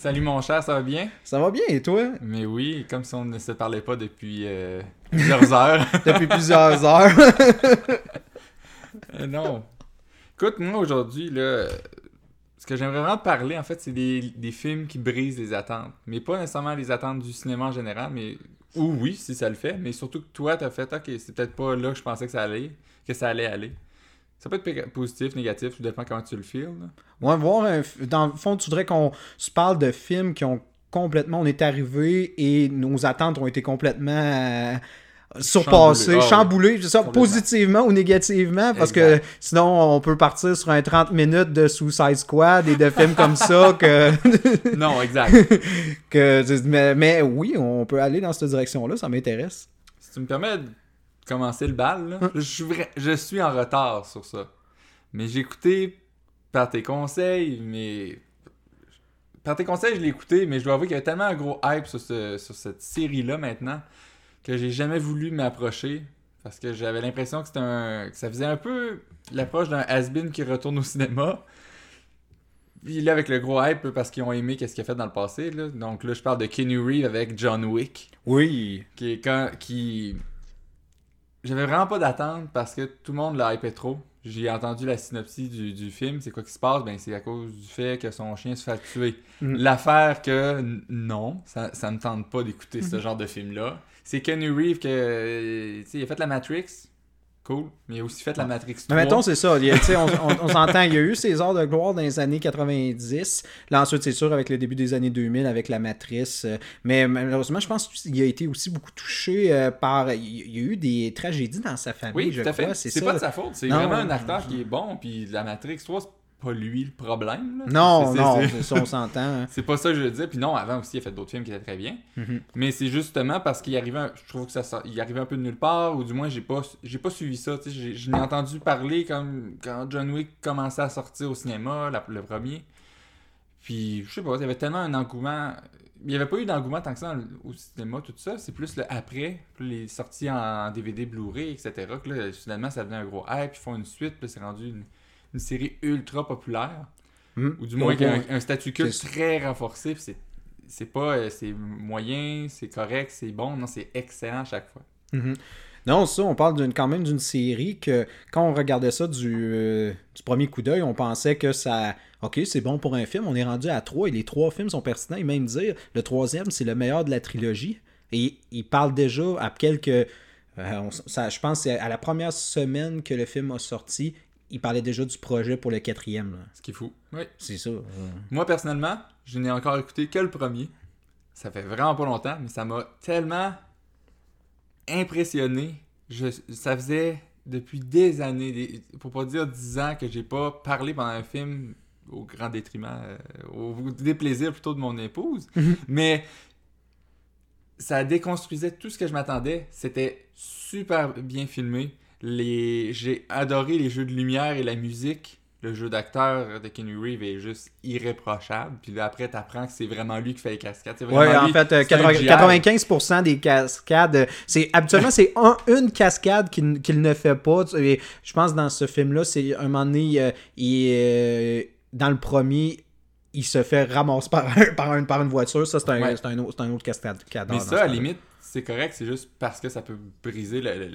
Salut mon cher, ça va bien? Ça va bien, et toi? Mais oui, comme si on ne se parlait pas depuis euh, plusieurs heures. depuis plusieurs heures. Euh, non. Écoute, moi aujourd'hui, là, ce que j'aimerais vraiment parler, en fait, c'est des, des films qui brisent les attentes. Mais pas nécessairement les attentes du cinéma en général, mais. Ou oui, si ça le fait, mais surtout que toi, t'as fait, ok, c'est peut-être pas là que je pensais que ça allait, que ça allait aller. Ça peut être positif, négatif, tout dépend comment tu le feels. Ouais, voir un, dans le fond, tu voudrais qu'on se parle de films qui ont complètement, on est arrivé et nos attentes ont été complètement euh, surpassées, chamboulées, ah ça, positivement ou négativement, parce que sinon on peut partir sur un 30 minutes de Suicide Squad et de films comme ça que... non, exact. que, mais, mais oui, on peut aller dans cette direction-là, ça m'intéresse. Si tu me permets commencer le bal. Hein? Je, suis je suis en retard sur ça. Mais j'ai écouté par tes conseils, mais. Par tes conseils, je l'ai écouté, mais je dois avouer qu'il y a tellement un gros hype sur, sur cette série-là maintenant que j'ai jamais voulu m'approcher. Parce que j'avais l'impression que c'était un. que ça faisait un peu l'approche d'un has-been qui retourne au cinéma. Puis là, avec le gros hype, parce qu'ils ont aimé qu'est-ce qu'il a fait dans le passé. Là. Donc là, je parle de Kenny Reeve avec John Wick. Oui. Qui est quand. qui j'avais vraiment pas d'attente parce que tout le monde l'a hypé trop. J'ai entendu la synopsie du, film. C'est quoi qui se passe? Ben, c'est à cause du fait que son chien se fait tuer. Mm. L'affaire que non, ça, ça me tente pas d'écouter ce mm-hmm. genre de film-là. C'est Kenny Reeve que, il a fait la Matrix. Cool. Mais il a aussi fait la Matrix 3. Mais mettons, c'est ça. on, s'entend, il y a eu ses heures de gloire dans les années 90. Là, ensuite, c'est sûr, avec le début des années 2000, avec la Matrice. Euh, mais malheureusement, je pense qu'il a été aussi beaucoup touché euh, par. Il y a eu des tragédies dans sa famille, oui, tout à fait. C'est, pas de sa faute. C'est vraiment un acteur qui est bon. Puis la Matrix 3, pas lui le problème. Non, non, ça, on s'entend. Hein. c'est pas ça que je veux dire. Puis non, avant aussi, il a fait d'autres films qui étaient très bien. Mm-hmm. Mais c'est justement parce qu'il arrivait, un... je trouve que ça, il arrivait un peu de nulle part, ou du moins, j'ai pas, j'ai pas suivi ça. Je n'ai entendu parler comme quand John Wick commençait à sortir au cinéma, le premier. Puis, je sais pas, il y avait tellement un engouement. Il n'y avait pas eu d'engouement tant que ça au cinéma, tout ça. C'est plus le après, les sorties en DVD, Blu-ray, etc. Que là, finalement, ça devenait un gros hype. Ils font une suite, puis c'est rendu une une série ultra populaire. Hmm. Ou du moins un, un, statut culte très renforcé. C'est pas euh, c'est moyen, c'est correct, c'est bon. Non, c'est excellent à chaque fois. Mhm. Non, ça, on parle quand même d'une série que quand on regardait ça du, euh, du premier coup d'œil, on pensait que ça. Ok, c'est bon pour un film. On est rendu à trois et les trois films sont pertinents. Et même dire, le troisième, c'est le meilleur de la trilogie. Et il parle déjà à quelques. Euh, ça, je pense c'est à la première semaine que le film a sorti, il parlait déjà du projet pour le quatrième. Là. Ce qui est fou. Oui. C'est ça. Moi, personnellement, je n'ai encore écouté que le premier. Ça fait vraiment pas longtemps, mais ça m'a tellement impressionné. Je, ça faisait depuis des années, pour pas dire dix ans, que j'ai pas parlé pendant un film au grand détriment, euh, au déplaisir plutôt de mon épouse. Mais ça déconstruisait tout ce que je m'attendais. C'était super bien filmé les... J'ai adoré les jeux de lumière et la musique. Le jeu d'acteur de Kenny Reeve est juste irréprochable. Puis là, après, t'apprends que c'est vraiment lui qui fait les cascades. Oui, en fait, 95% des cascades, c'est habituellement, c'est une cascade qu'il ne fait pas. je pense dans ce film-là, c'est un moment donné, euh, il, euh, dans le premier, il se fait ramasser par, par, par une voiture. Ça, c'est un, un, un, autre cascade. Mais ça, à la limite, c'est correct, c'est juste parce que ça peut briser le,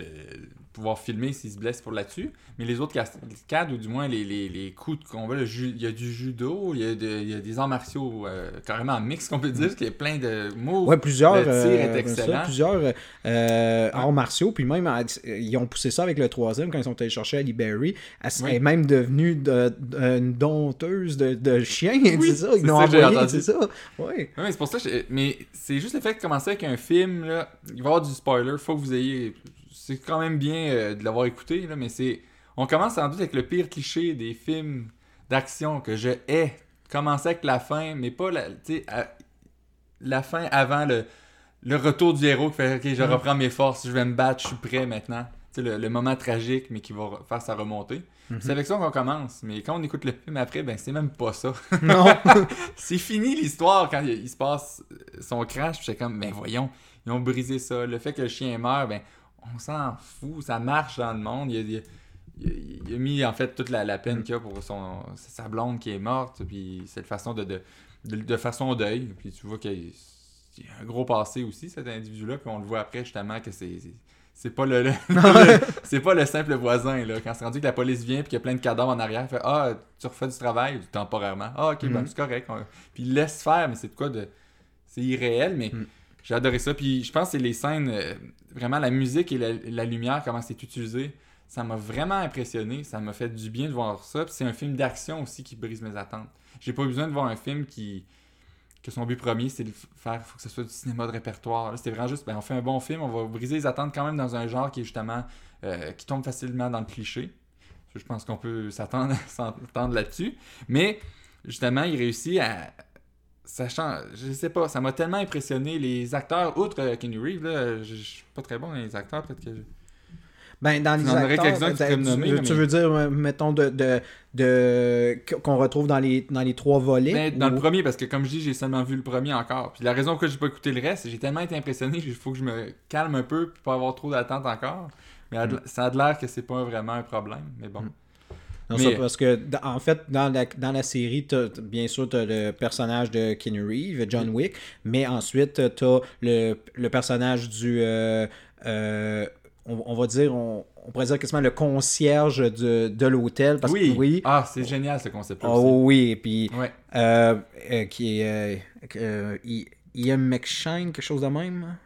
pouvoir filmer s'il se blesse pour là-dessus. Mais les autres cascades, ou du moins les, les, les coups de combat, il y a du judo, il y a, il y a des arts martiaux euh, carrément mix, qu'on peut dire, parce qu'il y a plein de mots. Ouais, plusieurs. Le tir est euh, excellent. plusieurs euh, arts martiaux, puis même, ils ont poussé ça avec le troisième quand ils sont allés chercher Ali Berry. Elle est même devenue de, une dompteuse de, de chiens, c'est ça. Ils l'ont envoyé, c'est ça. Ouais. ouais c'est pour ça. Mais c'est juste le fait de commencer avec un film, là, il va y avoir du spoiler, faut que vous ayez c'est quand même bien euh, de l'avoir écouté, là, mais c'est. On commence sans doute avec le pire cliché des films d'action que je hais. Commencer avec la fin, mais pas la, la fin avant le, le retour du héros qui fait Ok, je mm. reprends mes forces, je vais me battre, je suis prêt maintenant. Le, le, moment tragique, mais qui va faire sa remontée. Mm-hmm. C'est avec ça qu'on commence. Mais quand on écoute le film après, ben c'est même pas ça. Non. c'est fini l'histoire quand il, se passe son crash. c'est comme, ben voyons, ils ont brisé ça. Le fait que le chien meurt, ben on s'en fout, ça marche dans le monde. Il, a mis en fait toute la, peine qu'il y a pour son, sa blonde qui est morte, puis cette façon de, de, de façon deuil. Puis tu vois qu'il y a- un gros passé aussi, cet individu-là. Puis on le voit après, justement, que c'est. c'est- pas le, le- le- c'est pas le simple voisin là. Quand c'est rendu que la police vient puis qu'il y a plein de cadavres en arrière, il fait ah tu refais du travail temporairement. Ah ok ben Mhm. c'est correct. Puis il laisse faire mais c'est de quoi de c'est irréel mais Mhm. J'ai adoré ça. Puis je pense que c'est les scènes euh, vraiment la musique et la, lumière comment c'est utilisé. Ça m'a vraiment impressionné, ça m'a fait du bien de voir ça. Puis c'est un film d'action aussi qui brise mes attentes. J'ai pas besoin de voir un film qui que son but premier c'est de faire faut que ce soit du cinéma de répertoire. C'était vraiment juste ben, on fait un bon film, on va briser les attentes quand même dans un genre qui est justement euh, qui tombe facilement dans le cliché. Je pense qu'on peut s'attendre là-dessus. Mais justement, il réussit à. Sachant, je sais pas, ça m'a tellement impressionné. Les acteurs, outre euh, Kenny Reeves, là, je je suis pas très bon dans les acteurs, peut-être que. Ben, dans les acteurs, tu nommer, veux dire, euh, mettons, de, de, de- qu'on retrouve dans les, dans les trois volets? Ben, dans le premier, parce que comme je dis, j'ai seulement vu le premier encore. Puis la raison pour laquelle j'ai pas écouté le reste, c'est que j'ai tellement été impressionné qu'il faut que je me calme un peu pour pas avoir trop d'attente encore. Mais Mm. ça a l'air que c'est pas vraiment un problème. Mais bon. Non, Mais- ça, parce que, en fait, dans la, dans la série, t'as- bien sûr, tu as le personnage de Keanu Reeves, John Wick, mais ensuite, tu as le, le personnage du. euh, euh, on, on va dire, on, on pourrait dire quasiment le concierge de, de l'hôtel. Parce oui. que, oui. Ah, c'est génial ce concept-là aussi. Oh oui, et puis. Ouais. euh, euh, qui est. Ian McShane, quelque chose de même?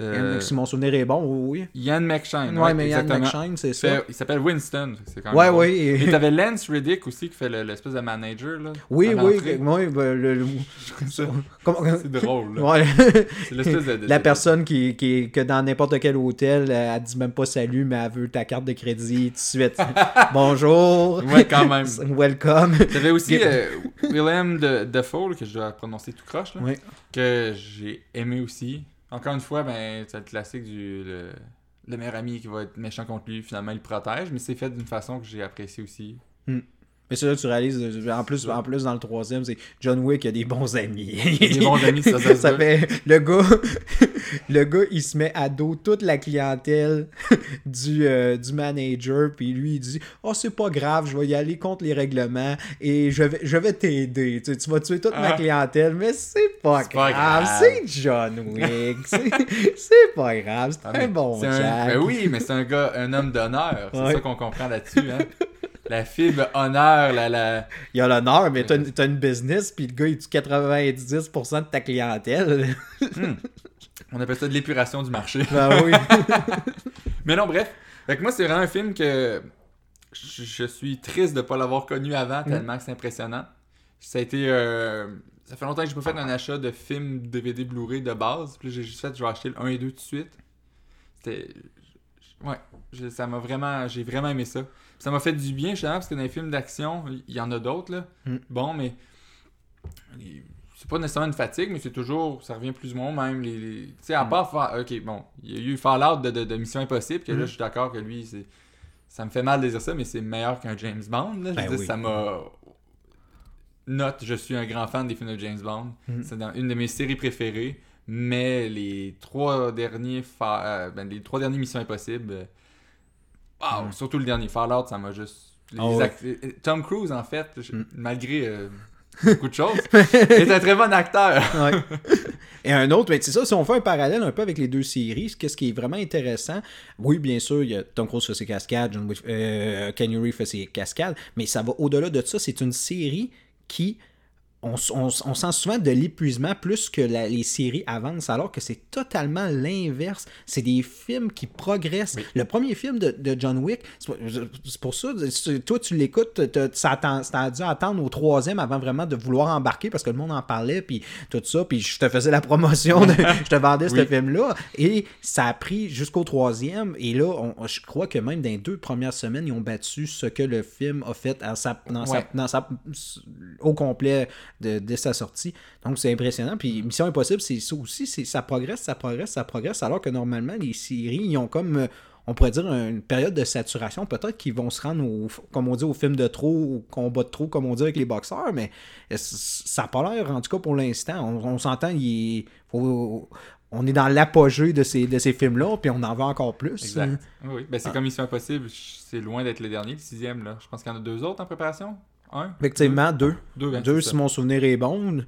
Euh, si mon souvenir est bon, oui. Ian McShane. Ouais, mais Ian exactement. McShane, c'est ça. Il s'appelle Winston. C'est quand même Ouais, oui. Et t'avais Lance Riddick aussi qui fait le- l'espèce de manager. Là, Oui, oui, oui, ben, le- le- C'est drôle. Ouais. C'est l'espèce de, de- La personne qui, qui que dans n'importe quel hôtel, elle dit même pas salut, mais elle veut ta carte de crédit tout de suite. Bonjour. Ouais, quand même. Welcome. T'avais aussi euh, Willem de Dafoe, là, que je dois prononcer tout croche, là, Oui. que j'ai aimé aussi. Encore une fois, ben, c'est le classique du le, le meilleur ami qui va être méchant contre lui, finalement il protège, mais c'est fait d'une façon que j'ai apprécié aussi. Mais c'est là que tu réalises, en plus, en plus dans le troisième, c'est John Wick a des bons amis. Des bons amis, ça, fait, le gars, le gars, il se met à dos toute la clientèle du, euh, du manager, puis lui, il dit « Oh, c'est pas grave, je vais y aller contre les règlements et je vais, je vais t'aider. Tu, vas tuer toute ma Ah. clientèle, mais c'est pas, pas grave. C'est John Wick. C'est pas grave. C'est Ah, un bon Jack. ben oui, mais c'est un gars, un homme d'honneur. C'est Ouais. ça qu'on comprend là-dessus. Hein? La fibre honneur, la, la... Il a l'honneur, mais t'as une, t'as une business, puis le gars, il tue 90% de ta clientèle. on appelle ça de l'épuration du marché. ben oui. Mais non, bref. Fait que moi, c'est vraiment un film que je, je suis triste de ne pas l'avoir connu avant, tellement que c'est impressionnant. Ça a été. euh, Ça fait longtemps que j'ai pas fait un achat de film DVD Blu-ray de base. Puis j'ai juste fait, je vais acheter le 1 et 2 tout de suite. C'était. Ouais, je- ça m'a vraiment. J'ai vraiment aimé ça. Puis ça m'a fait du bien, justement, parce que dans les films d'action, il y en a d'autres, là. Mm. Bon, mais. C'est pas nécessairement une fatigue, mais c'est toujours. Ça revient plus ou moins même. Les, les- Tu sais, à Mm. part. Ok, bon. Il y a eu Fallout de, de, de Mission Impossible, que là, Mm. je suis d'accord que lui, c'est. Ça me fait mal de dire ça, mais c'est meilleur qu'un James Bond. Là. Je Ben oui. ça m'a. Note, je suis un grand fan des films de James Bond. C'est dans une de mes séries préférées. Mais les trois derniers fa- euh, ben, les trois derniers Missions Impossibles. euh, wow, Mm. surtout le dernier Fallout, ça m'a juste. les Ah act- euh, Tom Cruise, en fait, je- Mm. malgré euh, beaucoup de choses, est un très bon acteur. Ouais. Et un autre, mais c'est ça, si on fait un parallèle un peu avec les deux séries, qu'est-ce qui est vraiment intéressant, oui, bien sûr, il y a Tom Cruise fait ses cascades, John Wick- euh, fait ses cascades, mais ça va au-delà de ça, c'est une série qui on, sent souvent de l'épuisement plus que la- les séries avancent, alors que c'est totalement l'inverse. C'est des films qui progressent. Oui. Le premier film de, de John Wick, c'est pour- ça, toi tu l'écoutes, t'as- ça a dû attendre au troisième avant vraiment de vouloir embarquer parce que le monde en parlait, puis tout ça, puis je te faisais la promotion, de- je te vendais ce film-là, et ça a pris jusqu'au troisième, et là, on- je crois que même dans les deux premières semaines, ils ont battu ce que le film a fait à sa- dans sa- Ouais. dans sa- au complet de, dès sa sortie. Donc c'est impressionnant. Puis Mission Impossible, c'est ça aussi, c'est ça progresse, ça progresse, ça progresse, alors que normalement les séries, ils ont comme euh, on pourrait dire une période de saturation, peut-être qu'ils vont se rendre au, comme on dit, au film de trop, au combat de trop, comme on dit avec les boxeurs, mais ça n'a pas l'air, en tout cas pour l'instant. On, on s'entend, il est- faut- on est dans l'apogée de ces, de ces films-là, puis on en veut encore plus. Exact. Oui, oui. Ben, c'est Ah. comme Mission Impossible, c'est loin d'être le dernier, le sixième. Là. Je pense qu'il y en a deux autres en préparation. Un Effectivement, deux. Deux, Deux, si mon souvenir est bon.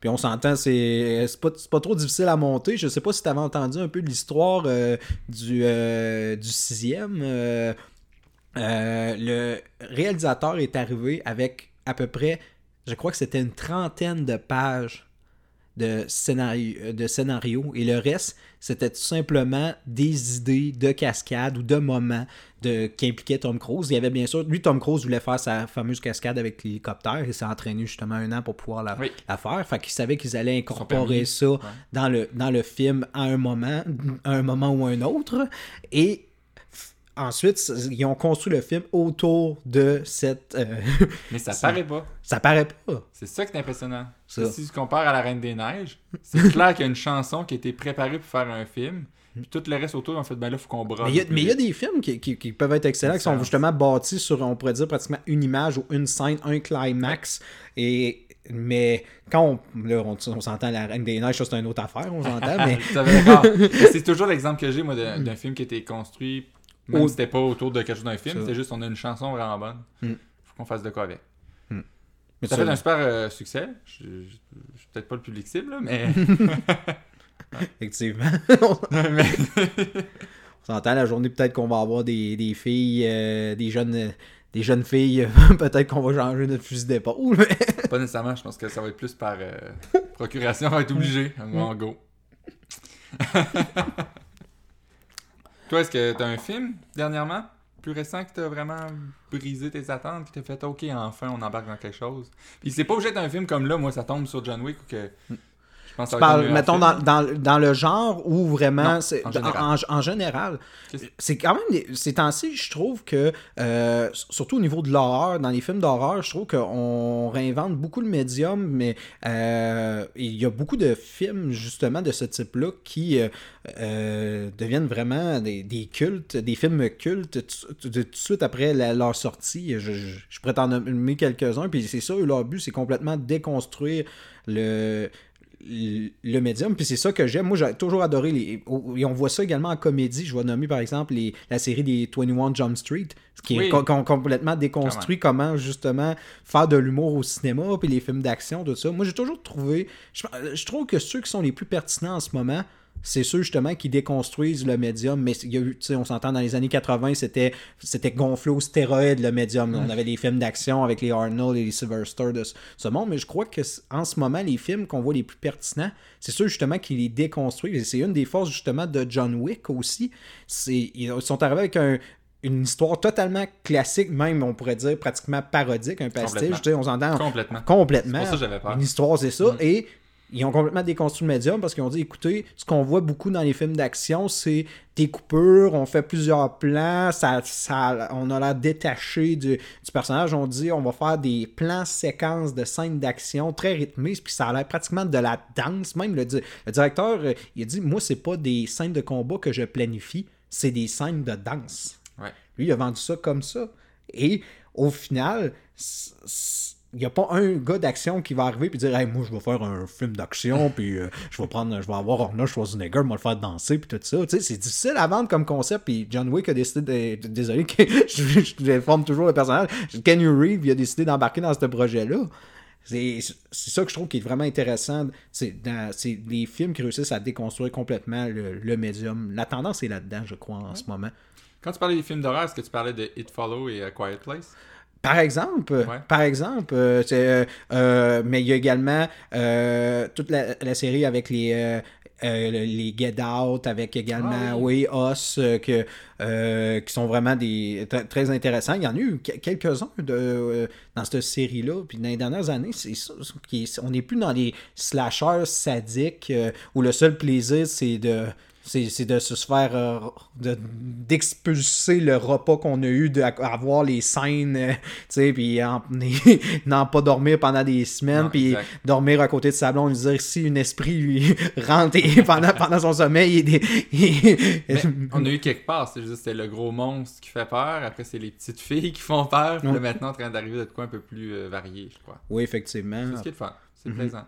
Puis on s'entend, c'est c'est pas, c'est pas trop difficile à monter. Je sais pas si tu avais entendu un peu l'histoire euh, du, euh, du sixième. Euh, le réalisateur est arrivé avec à peu près, je crois que c'était une trentaine de pages de scénario, de scénario et le reste c'était tout simplement des idées de cascade ou de moments de, qui impliquaient Tom Cruise. Il y avait bien sûr, lui Tom Cruise voulait faire sa fameuse cascade avec l'hélicoptère et s'est entraîné justement un an pour pouvoir la, Oui. la faire. Fait qu'il savait qu'ils allaient incorporer ça Ouais. dans le, dans le film à un moment, à un moment ou un autre. Et ensuite, ils ont construit le film autour de cette. euh, Mais ça paraît pas. ça paraît pas. C'est ça qui est impressionnant. Ça. Si tu compares à La Reine des Neiges, c'est clair qu'il y a une chanson qui a été préparée pour faire un film. Puis tout le reste autour, en fait, ben là, faut qu'on brode. Mais il y a- des films qui, qui- qui peuvent être excellents, qui sont justement bâtis sur, on pourrait dire, pratiquement une image ou une scène, un climax. Et, mais quand on, là, on, on s'entend La Reine des Neiges, ça c'est une autre affaire, on s'entend, mais c'est toujours l'exemple que j'ai, moi, d'un d'un film qui a été construit, même Au- si c'était pas autour de quelque chose d'un film, c'est juste on a une chanson vraiment bonne. Mm. Faut qu'on fasse de quoi avec. mais Ça fait un super euh, succès. Je je- je suis peut-être pas le public cible, là, mais. effectivement. On s'entend la journée peut-être qu'on va avoir des, des filles, euh, des jeunes des jeunes filles, peut-être qu'on va changer notre fusil d'épaule. mais- pas nécessairement, je pense que ça va être plus par euh, procuration, on va être obligé. On va en go. Toi, est-ce que t'as un film dernièrement, plus récent, qui t'a vraiment brisé tes attentes, qui t'a fait OK, enfin on embarque dans quelque chose? Puis c'est pas obligé d'être un film comme là, moi ça tombe sur John Wick ou que. Pense Tu parles, mettons, dans, dans, dans le genre où vraiment. Non, en général. en- en général, c'est quand même. des- Ces temps-ci, je trouve que. euh, surtout au niveau de l'horreur, dans les films d'horreur, je trouve qu'on réinvente beaucoup le médium, mais euh, il y a beaucoup de films, justement, de ce type-là qui euh, deviennent vraiment des, des cultes, des films cultes tout, de- tout de suite après la- leur sortie. Je, je, je pourrais t'en nommer quelques-uns, puis c'est ça, leur but, c'est complètement déconstruire le le médium, puis c'est ça que j'aime. Moi, j'ai toujours adoré les. Et on voit ça également en comédie. Je vais nommer par exemple les, la série des 21 Jump Street, ce qui est Oui. co- com- complètement déconstruit comment justement faire de l'humour au cinéma, puis les films d'action, tout ça. Moi, j'ai toujours trouvé. Je, je trouve que ceux qui sont les plus pertinents en ce moment, c'est ceux justement qui déconstruisent le médium. Mais il y a eu, on s'entend dans les années 80, c'était, c'était gonflé aux stéroïdes le médium. On avait des films d'action avec les Arnold et les Sylvester de ce, monde. Mais je crois que en ce moment, les films qu'on voit les plus pertinents, c'est ceux justement qui les déconstruisent. Et c'est une des forces justement de John Wick aussi. C'est, ils sont arrivés avec un une histoire totalement classique, même on pourrait dire pratiquement parodique, un pastiche. On s'entend Complètement. complètement. C'est pour ça que j'avais peur. Une histoire, c'est ça. Et ils ont complètement déconstruit le médium parce qu'ils ont dit écoutez, ce qu'on voit beaucoup dans les films d'action, c'est des coupures, on fait plusieurs plans, ça, ça, on a l'air détaché du, du personnage. On dit on va faire des plans séquences de scènes d'action très rythmées, puis ça a l'air pratiquement de la danse. Même le, le directeur, euh, il a dit moi, c'est pas des scènes de combat que je planifie, c'est des scènes de danse. Ouais. Lui, il a vendu ça comme ça. Et au final, c- c- il n'y a pas un gars d'action qui va arriver et dire hey, moi je vais faire un film d'action puis euh, je vais prendre je vais avoir Arnold Schwarzenegger je vais le faire danser puis tout ça tu sais c'est difficile à vendre comme concept puis John Wick a décidé de, désolé que je, je déforme toujours le personnage Kenny Reeves il a décidé d'embarquer dans ce projet là c'est ça que je trouve qui est vraiment intéressant. C'est les films qui réussissent à déconstruire complètement le, le médium. La tendance est là-dedans, je crois, en ce moment. Quand tu parlais des films d'horreur, est-ce que tu parlais de It Follow et A Quiet Place? Par exemple, par exemple, euh, euh, euh, mais il y a également euh, toute la, la série avec les les Get Out, avec également Ah oui. Us, euh, que, qui sont vraiment des tr- très intéressants. Il y en a eu que- quelques-uns de, dans cette série-là. Puis dans les dernières années, c'est on n'est plus dans les slashers sadiques où le seul plaisir, c'est de c'est de se faire euh, de- d'expulser le repas qu'on a eu d'avoir les scènes euh, tu sais puis en- n'en pas dormir pendant des semaines puis dormir à côté de sa blonde dire si une esprit lui rentre et pendant, pendant son sommeil il, est- il- Mais on a eu quelque part, c'est juste c'était le gros monstre qui fait peur, après c'est les petites filles qui font peur, puis là maintenant en train d'arriver de quoi un peu plus euh, varié, je crois. oui effectivement C'est ce qui est le fun, c'est Mhm. plaisant.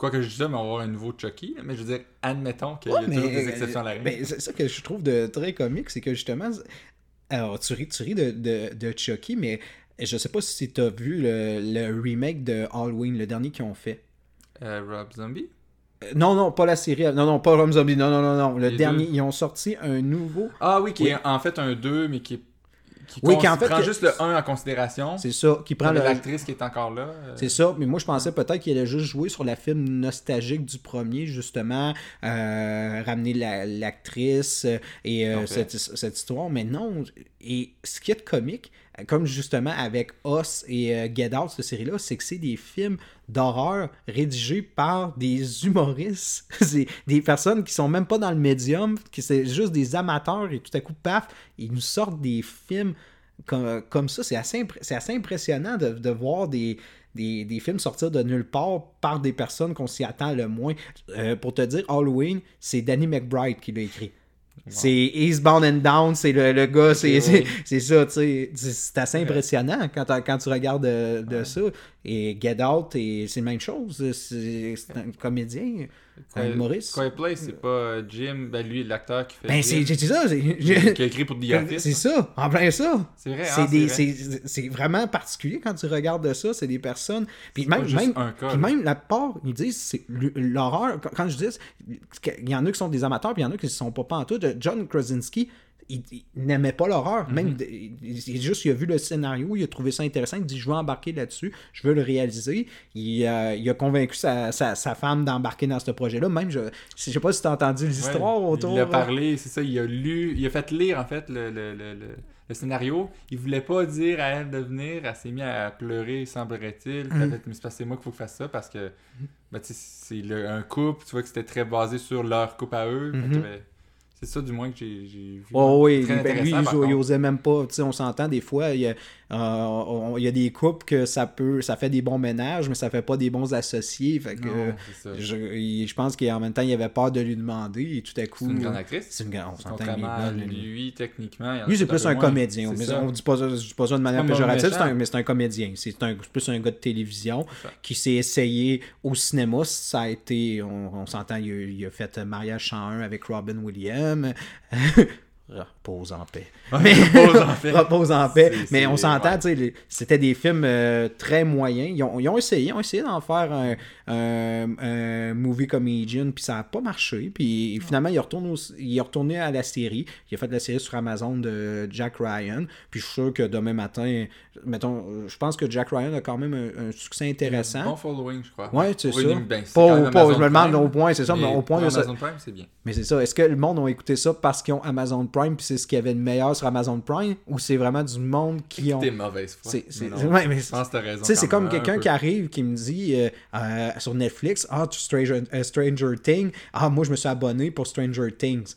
Quoi que je dis ça, mais on va avoir un nouveau Chucky, mais je veux dire, admettons qu'il y a toujours mais, des exceptions à la règle. ben, c'est ça que je trouve de très comique, c'est que justement, alors tu ris, tu ris de, de, de Chucky, mais je sais pas si tu as vu le, le remake de Halloween, le dernier qu'ils ont fait. Euh, Rob Zombie? Euh, Non, non, pas la série. Non, non, pas Rob Zombie. Non, non, non, non. Le Les dernier, deux. ils ont sorti un nouveau. Ah oui, qui Oui. est en fait un 2, mais qui, est- qui Oui, qui en fait prend que- juste le 1 en considération. C'est ça, qui prend le. l'actrice qui est encore là. euh, C'est ça, mais moi je pensais peut-être qu'il allait juste jouer sur la film nostalgique du premier, justement, euh, ramener la- l'actrice euh, et euh, cette, cette histoire, mais non. Et ce qui est comique, comme justement avec Us et euh, Get Out, cette série-là, c'est que c'est des films d'horreur rédigés par des humoristes. des personnes qui sont même pas dans le médium, qui c'est juste des amateurs et tout à coup, paf, ils nous sortent des films comme, comme ça, c'est assez, assez impressionnant de, de voir des, des, des films sortir de nulle part par des personnes qu'on s'y attend le moins. Euh, pour te dire, Halloween, c'est Danny McBride qui l'a écrit. C'est Eastbound and Down, c'est le, le gars, c'est ça, tu sais. C'est assez impressionnant quand, tu regardes de, de ça. Et Get Out, c'est la même chose. C'est un comédien, humoriste. Quiet Place, c'est pas euh, Jim, ben lui, l'acteur qui fait. Ben, c'est ça. c'est- Qui a écrit pour The Office. C'est ça, en plein ça. C'est vrai, C'est hein, vrai. vraiment particulier quand tu regardes ça. C'est des personnes. Puis même, juste même, un cas, puis même la part, ils disent c'est l'horreur. Quand- Quand je dis, il y en a qui sont des amateurs, puis il y en a qui ne sont pas pantoute. John Krasinski, il, il n'aimait pas l'horreur. Mhm. Même, de- il, juste, il a vu le scénario, il a trouvé ça intéressant. Il dit Je veux embarquer là-dessus, je veux le réaliser. Il, euh, il a convaincu sa, sa- sa femme d'embarquer dans ce projet-là. Même, je ne sais pas si tu as entendu l'histoire Ouais, autour. Il a parlé, c'est ça, il a lu, il a fait lire en fait le, le, le, le- le scénario. Il voulait pas dire à elle de venir, elle s'est mise à pleurer, semblerait-il. Fait, mais c'est moi qu'il faut que je fasse ça parce que ben, c'est un couple, tu vois que c'était très basé sur leur couple à eux. Mhm. ben, c'est ça du moins que j'ai vu. Oh oui, ben, lui, il, osait même pas. On s'entend des fois, il y, a, euh, on- il y a des couples que ça peut, ça fait des bons ménages, mais ça fait pas des bons associés. Fait que Non, c'est je, il- je pense qu'en même temps, il avait peur de lui demander et tout à C'est coup. une grande actrice. C'est une grande- on s'entend lui. techniquement. il Lui, c'est plus un moins. comédien. C'est Mais on dit pas, ça- je dis pas ça de manière C'est péjorative, c'est un- mais c'est un comédien. C'est c'est plus un gars de télévision C'est qui s'est essayé au cinéma. Ça a été, on, on s'entend, il, a- il a fait Mariage 101 avec Robin Williams homme Repose en paix. Mais- Repose en paix. Repose en paix. C'est- Mais on s'entend, ouais. c'était des films euh, très moyens. Ils ont, ils ont essayé, ils ont essayé d'en faire un, un- un movie comedian, puis ça n'a pas marché. Puis finalement, il au- il est retourné à la série. Il a fait la série sur Amazon de Jack Ryan. Puis je suis sûr que demain matin, mettons, je pense que Jack Ryan a quand même un, un succès intéressant. Bon following, je crois. Ouais, c'est ça. ben, Pas pas- Amazon je me demande au point, c'est ça, mais au point, pour il y a ça- Amazon Prime, c'est bien. Mais c'est ça. Est-ce que le monde a écouté ça parce qu'ils ont Amazon Prime, puis c'est ce qu'il y avait de meilleur sur Amazon Prime, ou c'est vraiment du monde qui ont. T'es mauvaise foi. C'est, c'est- Mais non, ouais, mais Je pense que t'as raison. c'est comme quelqu'un qui arrive qui me dit euh, euh, sur Netflix Ah, Stranger, euh, Stranger Things. Ah, moi, je me suis abonné pour Stranger Things.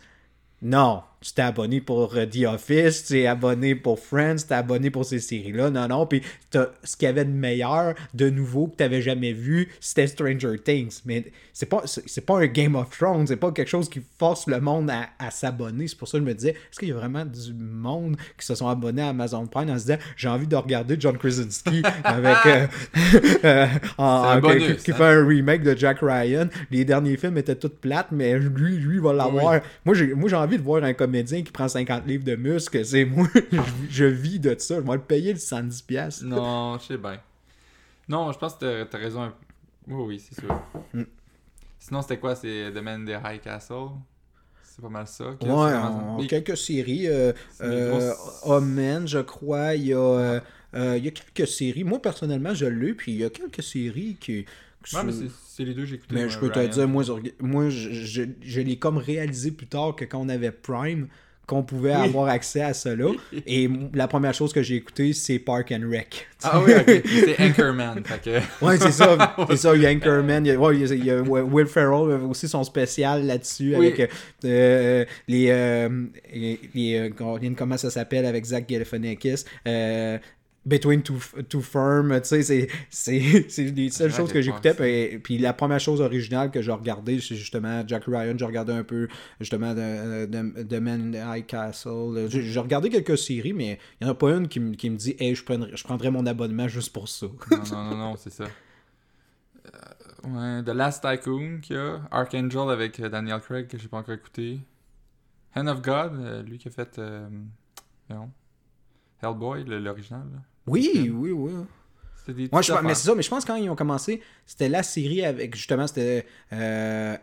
Non, tu t'es abonné pour euh, The Office, tu t'es abonné pour Friends, tu t'es abonné pour ces séries-là. Non, non. Puis ce qu'il y avait de meilleur, de nouveau, que tu n'avais jamais vu, c'était Stranger Things. Mais c'est pas, c'est, pas un Game of Thrones, c'est pas quelque chose qui force le monde à, à s'abonner. C'est pour ça que je me disais est-ce qu'il y a vraiment du monde qui se sont abonnés à Amazon Prime en se disant j'ai envie de regarder John Krasinski avec. euh, euh, en- C'est un en- bonus, qui, qui hein. fait un remake de Jack Ryan. Les derniers films étaient toutes plates, mais lui, lui va l'avoir. Moi, j'ai, moi, j'ai envie de voir un comédien qui prend 50 livres de muscles. C'est moi, je, vis de ça. Je vais le payer le 110$. piastres. Non, je sais bien. Non, je pense que t'as- t'as raison. Oui, oui, c'est sûr. Mm. Sinon, c'était quoi? C'est The Man in the High Castle? C'est pas mal ça. Ouais, on- quelques séries. Euh, euh, Omen, je crois. Il y a, euh, euh, il y a quelques séries. Moi, personnellement, je l'ai. Puis il y a quelques séries qui. Ouais, mais c'est- les deux que j'ai écouté. Mais je peux te dire, moi, je, moi, je, je, je l'ai comme réalisé plus tard que quand on avait Prime, qu'on pouvait Oui. avoir accès à cela. Et la première chose que j'ai écouté, c'est Park and Rec. Ah oui, ok. C'est Anchorman. que... Ouais, c'est ça. C'est ça, il y a Anchorman. Il y a, ouais, il y a- il y a Will Ferrell aussi son spécial là-dessus Oui. avec euh, les. euh, les, les, euh, comment ça s'appelle avec Zach Galifianakis. Euh, Between Two, two Firm, tu sais, c'est- les seules choses que j'écoutais. Puis, puis la première chose originale que j'ai regardée, c'est justement Jack Ryan. J'ai regardé un peu, justement, de, de, de Man in the High Castle. J'ai regardé quelques séries, mais il n'y en a pas une qui, me- qui me dit, hey, je prendrais, je prendrais mon abonnement juste pour ça. Non, non, non, non, c'est ça. Euh, ouais, The Last Tycoon qu'il y a. Archangel avec euh, Daniel Craig que j'ai pas encore écouté. Hand of God, euh, lui qui a fait. euh, non. Hellboy, l'original. Oui, oui, oui. C'était des Moi, mais c'est ça, mais je pense que quand ils ont commencé, c'était la série avec, justement, c'était euh,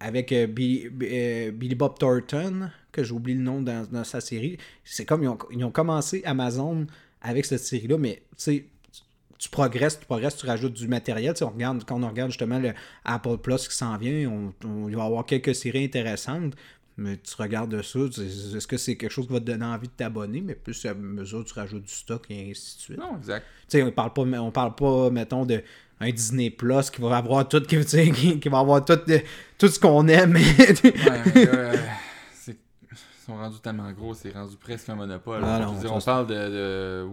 avec euh, Billy, euh, Billy Bob Thornton, que j'oublie le nom dans, dans sa série. C'est comme ils ont, ils ont commencé Amazon avec cette série-là, mais tu sais, tu progresses, tu progresses, tu rajoutes du matériel. Tu sais, on regarde, quand on regarde justement le Apple Plus qui s'en vient, on, on- il va y avoir quelques séries intéressantes. Mais tu regardes ça, est-ce que c'est quelque chose qui va te donner envie de t'abonner? Mais plus à mesure tu rajoutes du stock et ainsi de suite. Non, exact. Tu sais, on parle pas, on parle pas, mettons, de un Disney Plus qui va avoir tout, qui, va avoir tout, tout ce qu'on aime. Ouais, mais là, euh, c'est- ils sont rendus tellement gros, c'est rendu presque un monopole. Ah non, dire, on parle de, de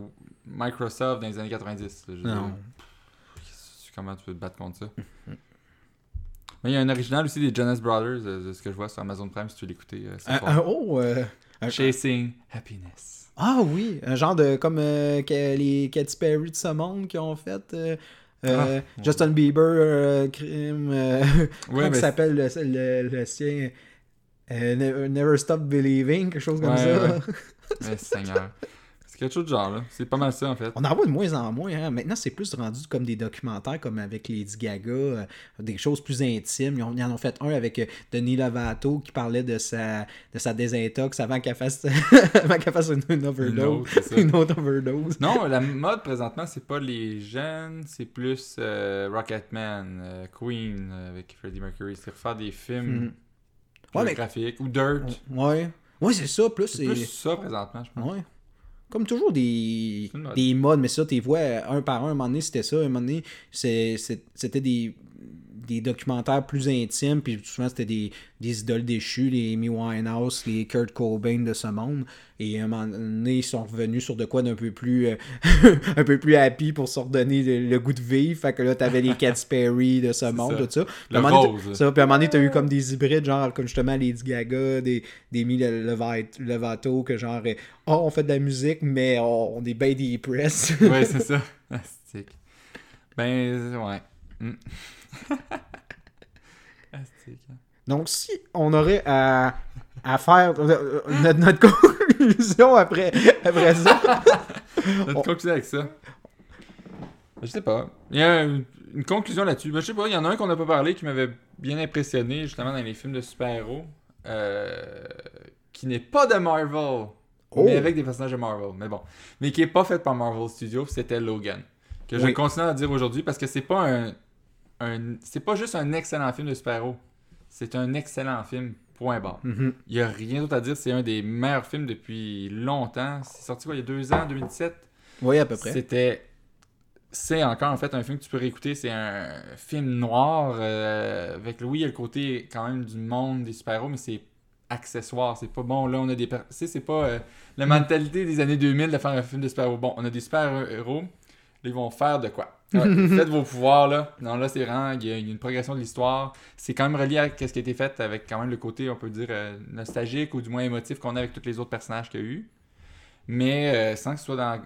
Microsoft dans les années 90. là, je veux dire. non. Comment tu peux te battre contre ça? Mais il y a un original aussi des Jonas Brothers, euh, de ce que je vois sur Amazon Prime, si tu veux l'écouter. euh, oh, euh, un- Chasing Happiness. ah oui, un genre de comme euh, que les Katy Perry de ce monde qui ont fait. euh, Ah. Justin Bieber, euh, crime. euh, Ouais, mais s'appelle le, le, le sien? Never, Stop Believing, quelque chose comme Ouais, ça. mais Seigneur. C'est quelque chose de genre, là. C'est pas mal ça, en fait. On en voit de moins en moins. hein. Maintenant, c'est plus rendu comme des documentaires, comme avec Lady Gaga, euh, des choses plus intimes. Ils, en ont fait un avec euh, Denis Lovato qui parlait de sa, de sa désintox avant qu'elle fasse, avant qu'elle fasse une, une overdose. Une autre. Une overdose. Non, la mode présentement, c'est pas les jeunes, c'est plus euh, Rocketman, euh, Queen avec Freddie Mercury. C'est refaire des films. Ouais, mais- graphiques ou Dirt. Ouais. Ouais, c'est ça. Plus C'est c'est. plus ça présentement, je pense. Ouais. Comme toujours des, des modes, mais ça, tu vois un par un. Un moment donné, c'était ça. Un moment donné, c'était des, des documentaires plus intimes. Puis souvent, c'était des, des idoles déchues, les Amy Winehouse, les Kurt Cobain de ce monde. Et à un moment donné, ils sont revenus sur de quoi d'un peu plus euh, un peu plus happy pour se redonner le, le goût de vivre. Fait que là, t'avais les Katy Perry de ce monde, ça. tout ça. Puis Le à un donné, ça, puis à un moment donné, t'as eu comme des hybrides, genre comme justement Lady Gaga, des, des Mi Levat- Levato, que genre, euh, oh, on fait de la musique, mais on, on est bien des press. ouais, c'est ça. Astique. Ben, ouais. Astique. hein. Donc, si on aurait à, à faire euh, euh, notre, notre conclusion après, après ça, Notre conclusion avec ça. Je sais pas. Il y a une, une conclusion là-dessus. Ben, je sais pas, il y en a un qu'on n'a pas parlé qui m'avait bien impressionné, justement, dans les films de super-héros. euh, qui n'est pas de Marvel. Oh. Mais avec des personnages de Marvel. Mais bon. Mais qui est pas fait par Marvel Studios, c'était Logan. Que je continue à dire aujourd'hui parce que c'est pas un. Un c'est pas juste un excellent film de super-héros. C'est un excellent film. Point barre. Mhm. Il y a rien d'autre à dire. C'est un des meilleurs films depuis longtemps. C'est sorti quoi, il y a deux ans, 2017 oui, à peu près. c'était. C'est encore en fait un film que tu peux réécouter. C'est un film noir. euh, avec oui, il y a le côté quand même du monde des super-héros, mais c'est accessoire. C'est pas bon. Là, on a des. Tu sais, c'est pas euh, la mentalité des années 2000 de faire un film de super-héros. Bon, on a des super-héros. Là, ils vont faire de quoi? Ouais, Faites vos pouvoirs là. Non, là, c'est vraiment. Il y, a une progression de l'histoire. C'est quand même relié à ce qui a été fait avec quand même le côté, on peut dire, euh, nostalgique ou du moins émotif qu'on a avec tous les autres personnages qu'il y a eu. Mais euh, sans que ce soit dans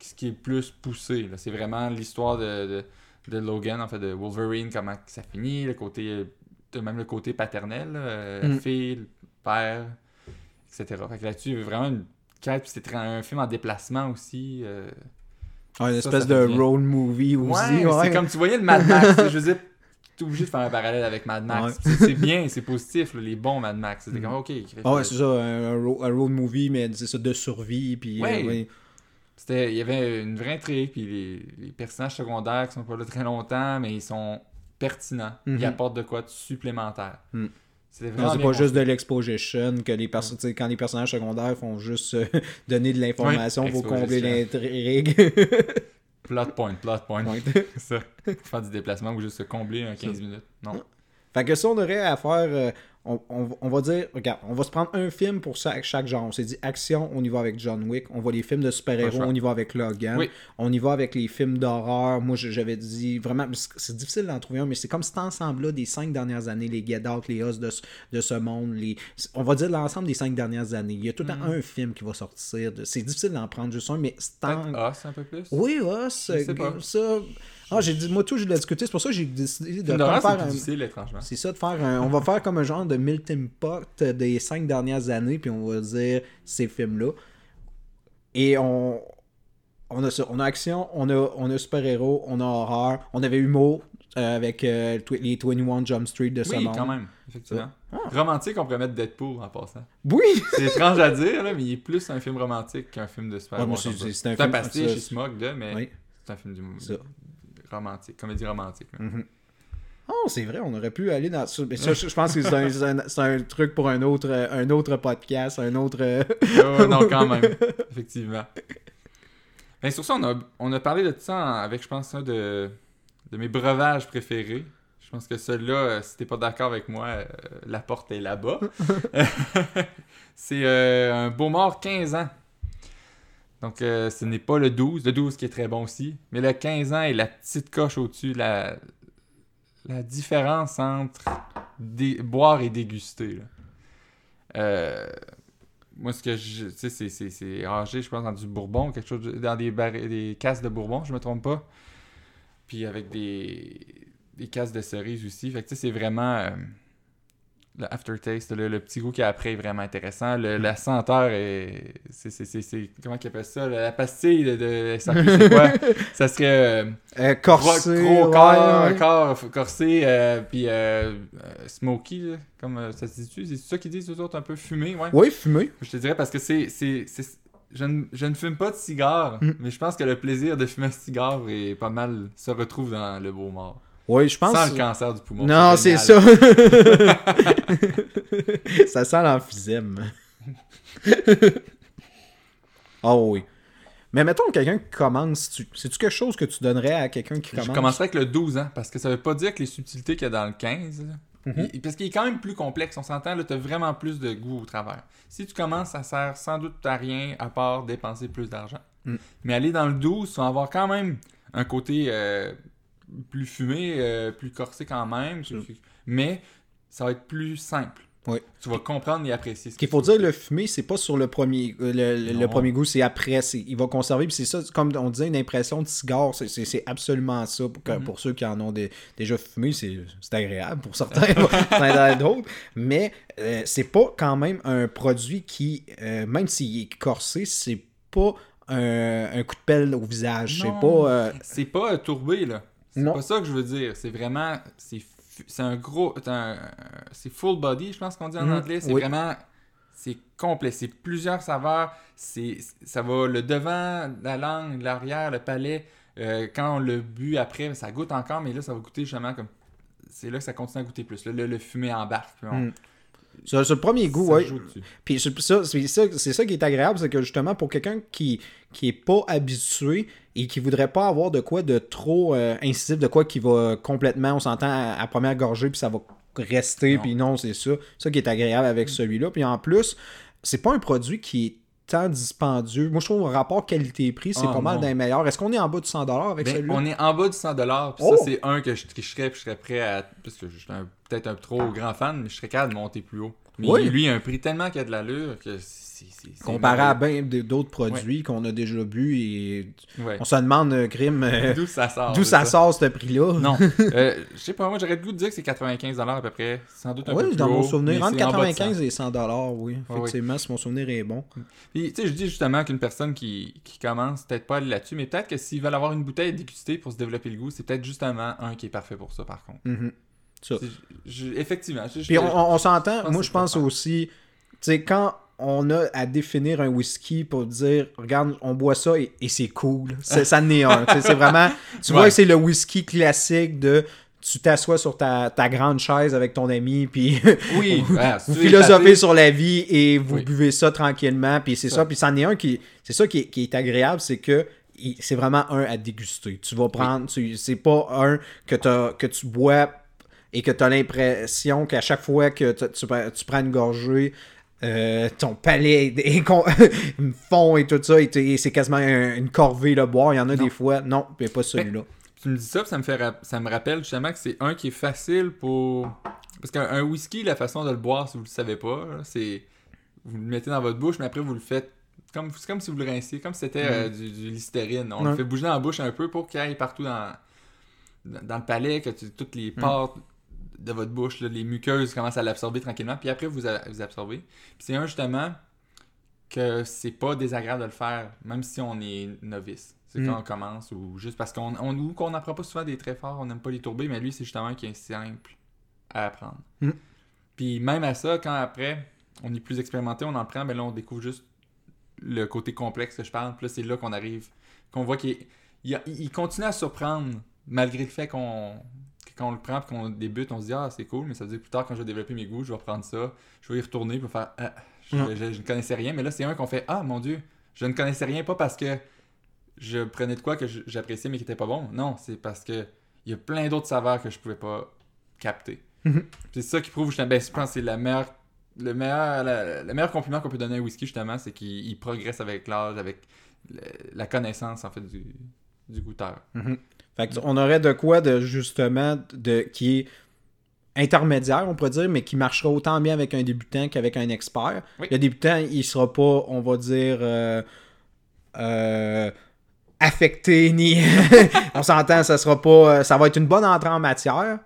ce qui est plus poussé. C'est vraiment l'histoire de, de, de Logan, en fait, de Wolverine, comment ça finit, le côté, euh, même le côté paternel, euh, Mm. fille, le père, etc. Fait que là-dessus, il y a vraiment une quête, puis c'est un film en déplacement aussi. euh. Ouais, une ça, espèce ça de bien. road movie aussi. Ouais, ouais. c'est comme tu voyais le Mad Max. je veux dire, t'es obligé de faire un parallèle avec Mad Max. Ouais. C'est- bien, c'est positif, là, les bons Mad Max. C'était Mm. comme, ok. Ah ouais, c'est ça, un, un ro- un road movie, mais c'est ça, de survie. Puis, Ouais. euh, ouais. C'était, il y avait une vraie intrigue, puis les, les personnages secondaires qui sont pas là très longtemps, mais ils sont pertinents. Ils apportent de quoi de supplémentaire. Mhm. C'est pas juste de l'exposition que les sais, quand les personnages secondaires font juste euh, donner de l'information pour combler l'intrigue. Plot point, plot point. Ouais. C'est ça. Faire du déplacement ou juste se combler un 15 minutes. Non. Fait que si on aurait à faire, euh, on, on- on va dire, regarde, on va se prendre un film pour ça, chaque genre. On s'est dit action, on y va avec John Wick. On voit les films de super-héros, on y va avec Logan. Oui. On y va avec les films d'horreur. Moi, j'avais dit vraiment, c'est difficile d'en trouver un, mais c'est comme cet ensemble-là des cinq dernières années, les Get Out, les Us de, ce- de ce monde, les, on va dire l'ensemble des cinq dernières années. Il y a tout le temps Mm. un film qui va sortir. de- C'est difficile d'en prendre juste un, mais c'est en- Us un peu plus? Oui, Us, ça. Ah, j'ai dit, moi, tout, je l'ai discuté. C'est pour ça que j'ai décidé de c'est faire un. difficile, étrangement. C'est ça, de faire un. On va faire comme un genre de melting pot des cinq dernières années, puis on va dire ces films-là. Et on. on a ça, on a action, on a, on a super-héros, on a horreur, on avait humour euh, avec euh, les 21 Jump Street de ce Oui, monde. quand même, effectivement. Ah. Romantique, on pourrait mettre Deadpool en passant. Oui! C'est étrange à dire, là, mais il est plus un film romantique qu'un film de super Ouais, c'est- un C'est un film- pastiche, il se moque de, mais Oui, c'est un film du. Romantique, comédie romantique. là. Mhm. Oh, c'est vrai, on aurait pu aller dans ça. Mais ça, je pense que c'est un, truc pour un autre, euh, un autre podcast, un autre. euh, non, quand même, effectivement. Mais sur ça, on a, on a parlé de ça en- avec, je pense, un de, de mes breuvages préférés. Je pense que celui-là, euh, si t'es pas d'accord avec moi, euh, la porte est là-bas. c'est euh, un beau mort 15 ans. Donc, euh, ce n'est pas le 12. Le 12 qui est très bon aussi. Mais le 15 ans est la petite coche au-dessus. La, la différence entre boire et déguster. là. Euh, moi, ce que je. Tu sais, c'est- âgé, je pense, dans du bourbon, quelque chose. dans des, barri- des de bourbon, je me trompe pas. Puis avec des, des de cerise aussi. Fait que, tu sais, c'est vraiment. euh, le aftertaste, le, le petit goût qu'il y a après est vraiment intéressant. Le- la senteur est. C'est. c'est- c'est- Comment qu'ils appellent ça La, pastille de, de SAQ, c'est quoi? Ça serait. euh, euh, corsé. Gros, gros ouais, corps, ouais. corps corsé, euh, puis smoky, là, comme ça se dit-tu? C'est ça qu'ils disent, eux autres, un peu fumé, ouais? Oui, fumé. Je te dirais parce que c'est- je, ne, je ne fume pas de cigare, Mm. mais je pense que le plaisir de fumer un cigare est pas mal... se retrouve dans le beau mort. Oui, je pense. Sans le cancer du poumon. Non, c'est ça. ça sent l'emphysème. oh oui. Mais mettons quelqu'un qui commence, tu... c'est-tu quelque chose que tu donnerais à quelqu'un qui Je commence? commencerai avec le 12 ans, parce que ça veut pas dire que les subtilités qu'il y a dans le 15, là, Mhm. il- parce qu'il est quand même plus complexe, on s'entend, là, t'as vraiment plus de goût au travers. Si tu commences, ça sert sans doute à rien à part dépenser plus d'argent. Mm. Mais aller dans le 12, tu vas avoir quand même un côté euh, plus fumé, euh, plus corsé quand même, Sûr. mais ça va être plus simple. Oui. Tu vas comprendre et apprécier ce qu'il faut dire, le fumé, c'est pas sur le premier, le, premier goût, c'est après. Il va conserver. C'est ça, comme on disait, une impression de cigare, c'est- absolument ça. Pour, que- Mhm. pour ceux qui en ont des- déjà fumé, c'est agréable pour certains, d'autres. Mais euh, c'est pas quand même un produit qui, euh, même s'il est corsé, c'est pas un, un coup de pelle au visage. C'est pas. euh, C'est pas tourbé, là. C'est pas ça que je veux dire. C'est vraiment. C'est un gros. c'est full body, je pense qu'on dit en Mhm, anglais. C'est oui. vraiment. C'est complet. C'est plusieurs saveurs. C'est Ça va le devant, la langue, l'arrière, le palais. Euh, quand on le bu après, ça goûte encore, mais là, ça va goûter justement comme. C'est là que ça continue à goûter plus. Là, le, le fumé embarque. puis on-. Sur, sur le premier goût, dessus. Puis c'est ça, c'est ça, c'est ça qui est agréable, c'est que justement pour quelqu'un qui qui est pas habitué et qui voudrait pas avoir de quoi de trop euh, incisif, de quoi qui va complètement, on s'entend à, à première gorgée puis ça va rester, Non. puis non, c'est ça, ça qui est agréable avec celui-là. Puis en plus, c'est pas un produit qui est tant dispendieux. Moi, je trouve le rapport qualité-prix, c'est Ah, pas mal d'un meilleur. Est-ce qu'on est en bas de 100$ avec Ben, celui-là? on est en bas du 100$. Puis Oh! ça, c'est un que je tricherais, puis je serais prêt à. Parce que je suis peut-être un trop grand fan, mais je serais capable de monter plus haut. Mais Oui. lui, il a un prix tellement qu'il a de l'allure que c'est. Comparé à bien d'autres produits qu'on a déjà bu et Ouais. on se demande, euh, Grim, euh, D'où ça sort. d'où ça sort ce prix-là? Non. Euh, je sais pas, moi j'aurais le goût de dire que c'est 95$ à peu près. Sans doute un peu Oui, plus dans mon souvenir, entre c'est en bas de 95 100. et 100 dollars, oui. oui. Effectivement, si mon souvenir est bon. Puis, tu sais, je dis justement qu'une personne qui, qui commence, peut-être pas là-dessus, mais peut-être que s'ils veulent avoir une bouteille à déguster pour se développer le goût, c'est peut-être justement un qui est parfait pour ça, par contre. Mhm. Ça. C'est- je- effectivement. je- Puis on, on- s'entend, moi je pense pas aussi, tu sais, quand on a à définir un whisky pour dire, regarde, on boit ça et, et c'est cool. C'est- Ça n'est un. C'est vraiment, tu vois que c'est le whisky classique de tu t'assois sur ta, ta grande chaise avec ton ami, puis Oui, vous, ah, vous philosophez sur la vie et vous Oui. buvez ça tranquillement, puis c'est ça. Ça. Puis c'en est un qui, c'est ça qui est, qui est agréable, c'est que c'est vraiment un à déguster. Tu vas prendre, c'est pas un que, que tu bois et que tu as l'impression qu'à chaque fois que tu, tu prends une gorgée, euh, ton palais est- fond et tout ça, et, c'est quasiment un- une corvée le boire. Il y en a Non. des fois, non, mais pas celui-là. Tu me dis ça, ça me, fait ça me rappelle justement que c'est un qui est facile pour. Parce qu'un un whisky, la façon de le boire, si vous le savez pas, c'est. Vous le mettez dans votre bouche, mais après vous le faites. comme C'est comme si vous le rinciez, comme si c'était euh, du, du Listerine. On Ouais. le fait bouger dans la bouche un peu pour qu'il aille partout dans, dans, dans le palais, que tu- toutes les pâtes de votre bouche, là, les muqueuses commencent à l'absorber tranquillement, puis après vous, a- vous absorbez. Puis c'est un justement que c'est pas désagréable de le faire, même si on est novice. C'est Mm. quand on commence ou juste parce qu'on on, ou qu'on n'apprend pas souvent des traits forts, on n'aime pas les tourbés, mais lui, c'est justement qui est simple à apprendre. Mm. Puis même à ça, quand après, on est plus expérimenté, on en prend, ben là, on découvre juste le côté complexe que je parle. Puis là, c'est là qu'on arrive, qu'on voit qu'il il, a- il continue à surprendre, malgré le fait qu'on quand on le prend et qu'on débute, on se dit ah c'est cool, mais ça veut dire plus tard quand je vais développer mes goûts, je vais reprendre ça, je vais y retourner pour faire ah, je, Non. je- je ne connaissais rien, mais là c'est un qu'on fait ah mon dieu, je ne connaissais rien pas parce que je prenais de quoi que j'appréciais mais qui était pas bon. Non, c'est parce que il y a plein d'autres saveurs que je pouvais pas capter. Mhm. c'est ça qui prouve ben, je pense que c'est la meilleure le meilleur, la- le meilleur compliment qu'on peut donner à un whisky, justement, c'est qu'il il progresse avec l'âge, avec le- la connaissance, en fait, du, du goûteur. Mhm. Fait que on aurait de quoi de justement de qui est intermédiaire, on pourrait dire, mais qui marchera autant bien avec un débutant qu'avec un expert. Oui. Le débutant, il sera pas, on va dire, euh, euh, affecté ni. on s'entend, ça sera pas. Ça va être une bonne entrée en matière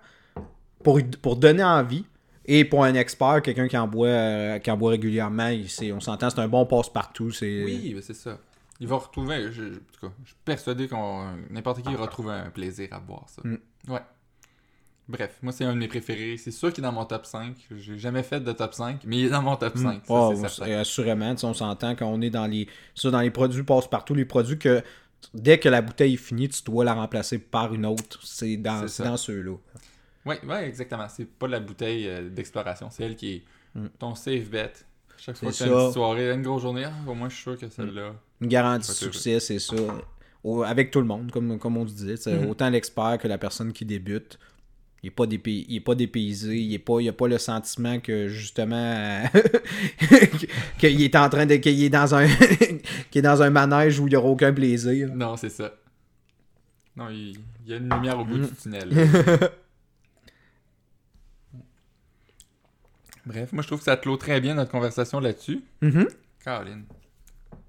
pour, pour donner envie. Et pour un expert, quelqu'un qui en boit, euh, qui en boit régulièrement, il- c'est- on s'entend, c'est un bon passe-partout. c'est- Oui, ben, c'est ça. Il va retrouver, je, en tout cas, je suis persuadé qu'on n'importe qui retrouve un plaisir à boire ça. Mm. Ouais. Bref, moi c'est un de mes préférés. C'est sûr qu'il est dans mon top 5. J'ai jamais fait de top 5, mais il est dans mon top 5. ça, Oh, c'est assurément, on s'entend qu'on est dans les ça, dans les produits passe-partout, les produits que dès que la bouteille est finie, tu dois la remplacer par une autre. C'est dans, dans ceux-là. Oui, ouais, exactement. C'est pas la bouteille euh, d'exploration, c'est elle qui est Mm. ton safe bet. Chaque fois que C'est tu as une soirée, une grosse journée, ah, au moins je suis sûr que celle-là. Une garantie de succès, c'est ça. Au- avec tout le monde, comme, comme on disait. Mhm. Autant l'expert que la personne qui débute. Il n'est pas, dépay- il est pas dépaysé, il n'a pas, il a pas le sentiment que justement qu'il est en train de. qu'il est dans un qu'il est dans un manège où il n'y aura aucun plaisir. Non, c'est ça. Non, il, il y a une lumière au bout Mm. du tunnel. Bref, moi je trouve que ça clôt très bien notre conversation là-dessus. Mhm. Caroline.